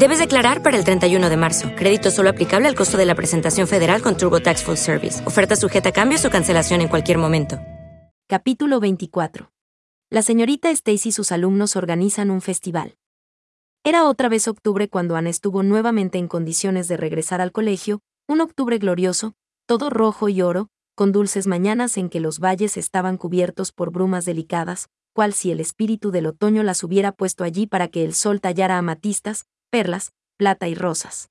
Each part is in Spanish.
Debes declarar para el 31 de marzo. Crédito solo aplicable al costo de la presentación federal con TurboTax Full Service. Oferta sujeta a cambios o cancelación en cualquier momento. Capítulo 24. La señorita Stacy y sus alumnos organizan un festival. Era otra vez octubre cuando Ana estuvo nuevamente en condiciones de regresar al colegio, un octubre glorioso, todo rojo y oro, con dulces mañanas en que los valles estaban cubiertos por brumas delicadas, cual si el espíritu del otoño las hubiera puesto allí para que el sol tallara amatistas, perlas, plata y rosas.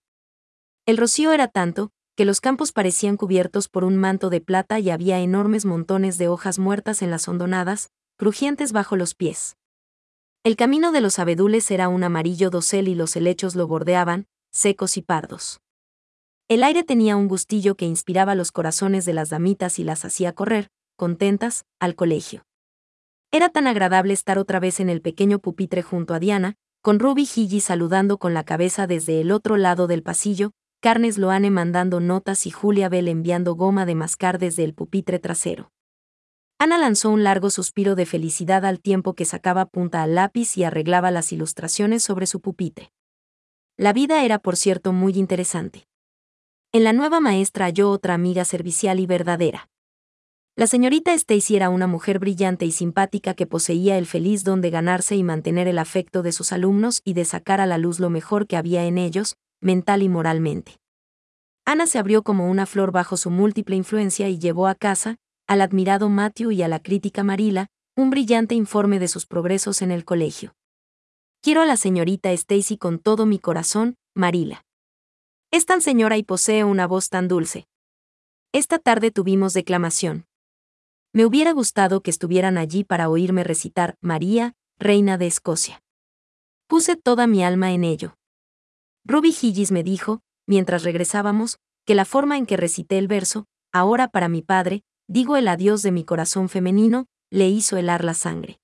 El rocío era tanto, que los campos parecían cubiertos por un manto de plata y había enormes montones de hojas muertas en las hondonadas, crujientes bajo los pies. El camino de los abedules era un amarillo dosel y los helechos lo bordeaban, secos y pardos. El aire tenía un gustillo que inspiraba los corazones de las damitas y las hacía correr, contentas, al colegio. Era tan agradable estar otra vez en el pequeño pupitre junto a Diana, con Ruby Gigi saludando con la cabeza desde el otro lado del pasillo, Carnes Loane mandando notas y Julia Bell enviando goma de mascar desde el pupitre trasero. Ana lanzó un largo suspiro de felicidad al tiempo que sacaba punta al lápiz y arreglaba las ilustraciones sobre su pupitre. La vida era, por cierto, muy interesante. En la nueva maestra halló otra amiga servicial y verdadera. La señorita Stacy era una mujer brillante y simpática que poseía el feliz don de ganarse y mantener el afecto de sus alumnos y de sacar a la luz lo mejor que había en ellos, mental y moralmente. Ana se abrió como una flor bajo su múltiple influencia y llevó a casa, al admirado Matthew y a la crítica Marila, un brillante informe de sus progresos en el colegio. Quiero a la señorita Stacy con todo mi corazón, Marila. Es tan señora y posee una voz tan dulce. Esta tarde tuvimos declamación. Me hubiera gustado que estuvieran allí para oírme recitar María, Reina de Escocia. Puse toda mi alma en ello. Ruby Higgis me dijo, mientras regresábamos, que la forma en que recité el verso, ahora para mi padre, digo el adiós de mi corazón femenino, le hizo helar la sangre.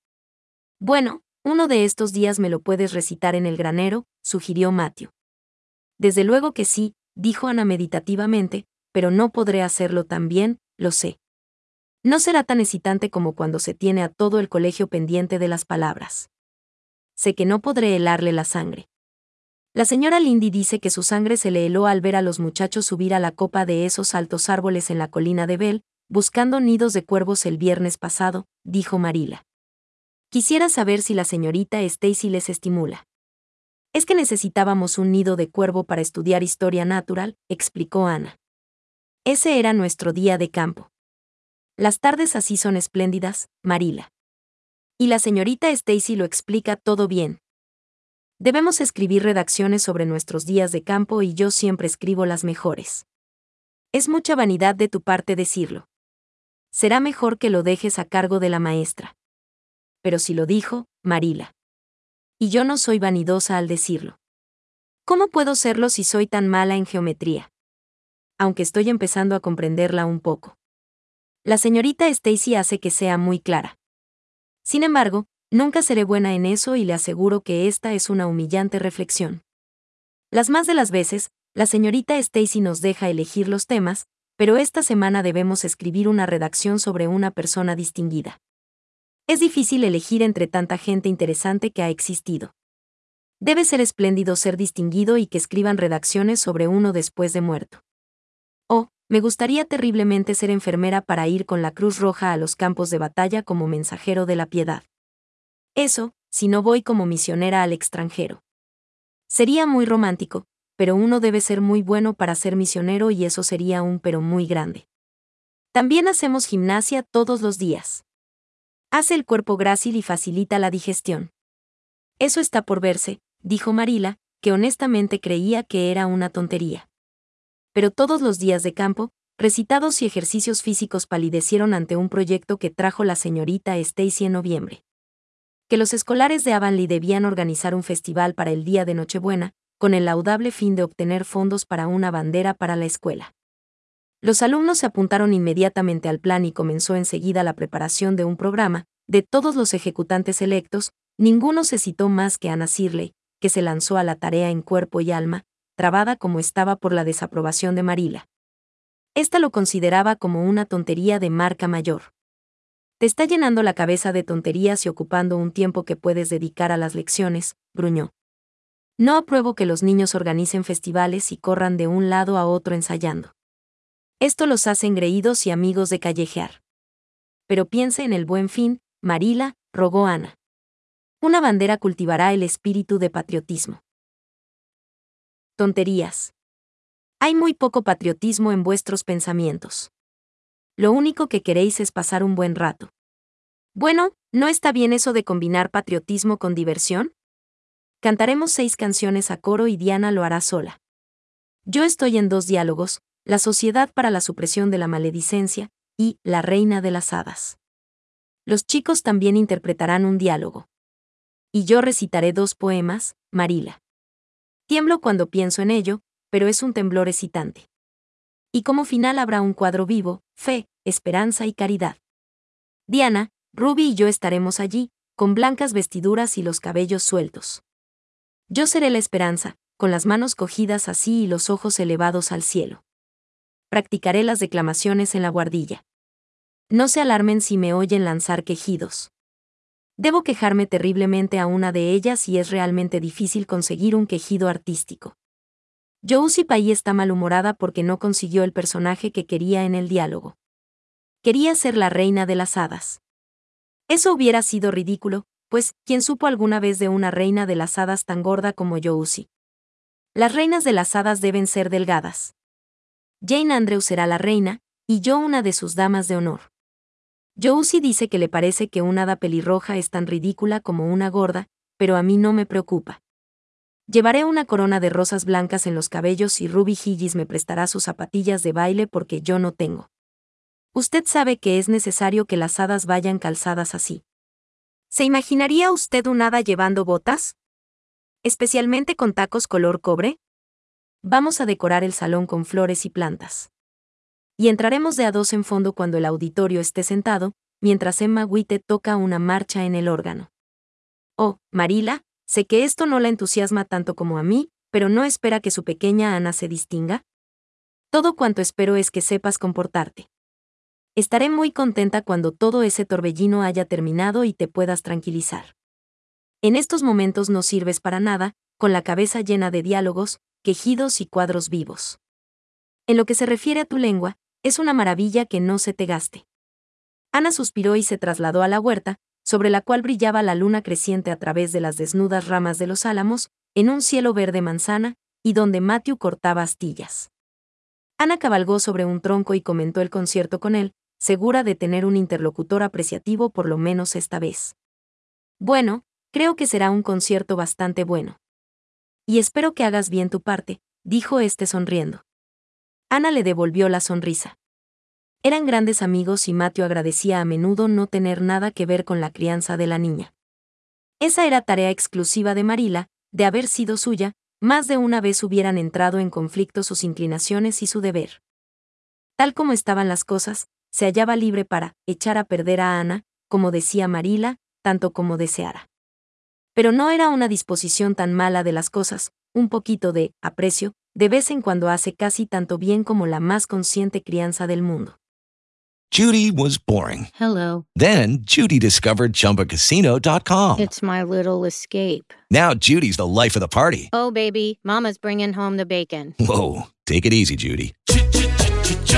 Bueno, uno de estos días me lo puedes recitar en el granero, sugirió Matthew. Desde luego que sí, dijo Ana meditativamente, pero no podré hacerlo tan bien, lo sé. No será tan excitante como cuando se tiene a todo el colegio pendiente de las palabras. Sé que no podré helarle la sangre. La señora Lindy dice que su sangre se le heló al ver a los muchachos subir a la copa de esos altos árboles en la colina de Bell, buscando nidos de cuervos el viernes pasado, dijo Marila. Quisiera saber si la señorita Stacy les estimula. Es que necesitábamos un nido de cuervo para estudiar historia natural, explicó Ana. Ese era nuestro día de campo. Las tardes así son espléndidas, Marila. Y la señorita Stacy lo explica todo bien. Debemos escribir redacciones sobre nuestros días de campo y yo siempre escribo las mejores. Es mucha vanidad de tu parte decirlo. Será mejor que lo dejes a cargo de la maestra. Pero si lo dijo, Marila. Y yo no soy vanidosa al decirlo. ¿Cómo puedo serlo si soy tan mala en geometría? Aunque estoy empezando a comprenderla un poco. La señorita Stacy hace que sea muy clara. Sin embargo, nunca seré buena en eso y le aseguro que esta es una humillante reflexión. Las más de las veces, la señorita Stacy nos deja elegir los temas, pero esta semana debemos escribir una redacción sobre una persona distinguida. Es difícil elegir entre tanta gente interesante que ha existido. Debe ser espléndido ser distinguido y que escriban redacciones sobre uno después de muerto. Me gustaría terriblemente ser enfermera para ir con la Cruz Roja a los campos de batalla como mensajero de la piedad. Eso, si no voy como misionera al extranjero. Sería muy romántico, pero uno debe ser muy bueno para ser misionero y eso sería un pero muy grande. También hacemos gimnasia todos los días. Hace el cuerpo grácil y facilita la digestión. Eso está por verse, dijo Marila, que honestamente creía que era una tontería. Pero todos los días de campo, recitados y ejercicios físicos palidecieron ante un proyecto que trajo la señorita Stacy en noviembre. Que los escolares de Avonlea debían organizar un festival para el día de Nochebuena, con el laudable fin de obtener fondos para una bandera para la escuela. Los alumnos se apuntaron inmediatamente al plan y comenzó enseguida la preparación de un programa. De todos los ejecutantes electos, ninguno se citó más que Anna Sirley, que se lanzó a la tarea en cuerpo y alma, trabada como estaba por la desaprobación de Marila. Esta lo consideraba como una tontería de marca mayor. Te está llenando la cabeza de tonterías y ocupando un tiempo que puedes dedicar a las lecciones, gruñó. No apruebo que los niños organicen festivales y corran de un lado a otro ensayando. Esto los hace engreídos y amigos de callejear. Pero piense en el buen fin, Marila, rogó Ana. Una bandera cultivará el espíritu de patriotismo. Tonterías. Hay muy poco patriotismo en vuestros pensamientos. Lo único que queréis es pasar un buen rato. Bueno, ¿no está bien eso de combinar patriotismo con diversión? Cantaremos seis canciones a coro y Diana lo hará sola. Yo estoy en dos diálogos, La Sociedad para la Supresión de la Maledicencia y La Reina de las Hadas. Los chicos también interpretarán un diálogo. Y yo recitaré dos poemas, Marila. Tiemblo cuando pienso en ello, pero es un temblor excitante. Y como final habrá un cuadro vivo, fe, esperanza y caridad. Diana, Ruby y yo estaremos allí, con blancas vestiduras y los cabellos sueltos. Yo seré la esperanza, con las manos cogidas así y los ojos elevados al cielo. Practicaré las declamaciones en la guardilla. No se alarmen si me oyen lanzar quejidos. Debo quejarme terriblemente a una de ellas y es realmente difícil conseguir un quejido artístico. Josie Pai está malhumorada porque no consiguió el personaje que quería en el diálogo. Quería ser la reina de las hadas. Eso hubiera sido ridículo, pues, ¿quién supo alguna vez de una reina de las hadas tan gorda como Yousi? Las reinas de las hadas deben ser delgadas. Jane Andrews será la reina, y yo una de sus damas de honor. Yousi dice que le parece que una hada pelirroja es tan ridícula como una gorda, pero a mí no me preocupa. Llevaré una corona de rosas blancas en los cabellos y Ruby Higgis me prestará sus zapatillas de baile porque yo no tengo. Usted sabe que es necesario que las hadas vayan calzadas así. ¿Se imaginaría usted un hada llevando botas? ¿Especialmente con tacos color cobre? Vamos a decorar el salón con flores y plantas. Y entraremos de a dos en fondo cuando el auditorio esté sentado, mientras Emma Witte toca una marcha en el órgano. Oh, Marila, sé que esto no la entusiasma tanto como a mí, pero no espera que su pequeña Ana se distinga. Todo cuanto espero es que sepas comportarte. Estaré muy contenta cuando todo ese torbellino haya terminado y te puedas tranquilizar. En estos momentos no sirves para nada, con la cabeza llena de diálogos, quejidos y cuadros vivos. En lo que se refiere a tu lengua, es una maravilla que no se te gaste. Ana suspiró y se trasladó a la huerta, sobre la cual brillaba la luna creciente a través de las desnudas ramas de los álamos, en un cielo verde manzana, y donde Matthew cortaba astillas. Ana cabalgó sobre un tronco y comentó el concierto con él, segura de tener un interlocutor apreciativo por lo menos esta vez. Bueno, creo que será un concierto bastante bueno. Y espero que hagas bien tu parte, dijo este sonriendo. Ana le devolvió la sonrisa. Eran grandes amigos y Mateo agradecía a menudo no tener nada que ver con la crianza de la niña. Esa era tarea exclusiva de Marila, de haber sido suya, más de una vez hubieran entrado en conflicto sus inclinaciones y su deber. Tal como estaban las cosas, se hallaba libre para echar a perder a Ana, como decía Marila, tanto como deseara. Pero no era una disposición tan mala de las cosas, un poquito de aprecio, de vez en cuando hace casi tanto bien como la más consciente crianza del mundo. Judy was boring. Hello. Then Judy discovered ChumbaCasino.com. It's my little escape. Now Judy's the life of the party. Oh, baby, Mama's bringing home the bacon. Whoa, take it easy, Judy.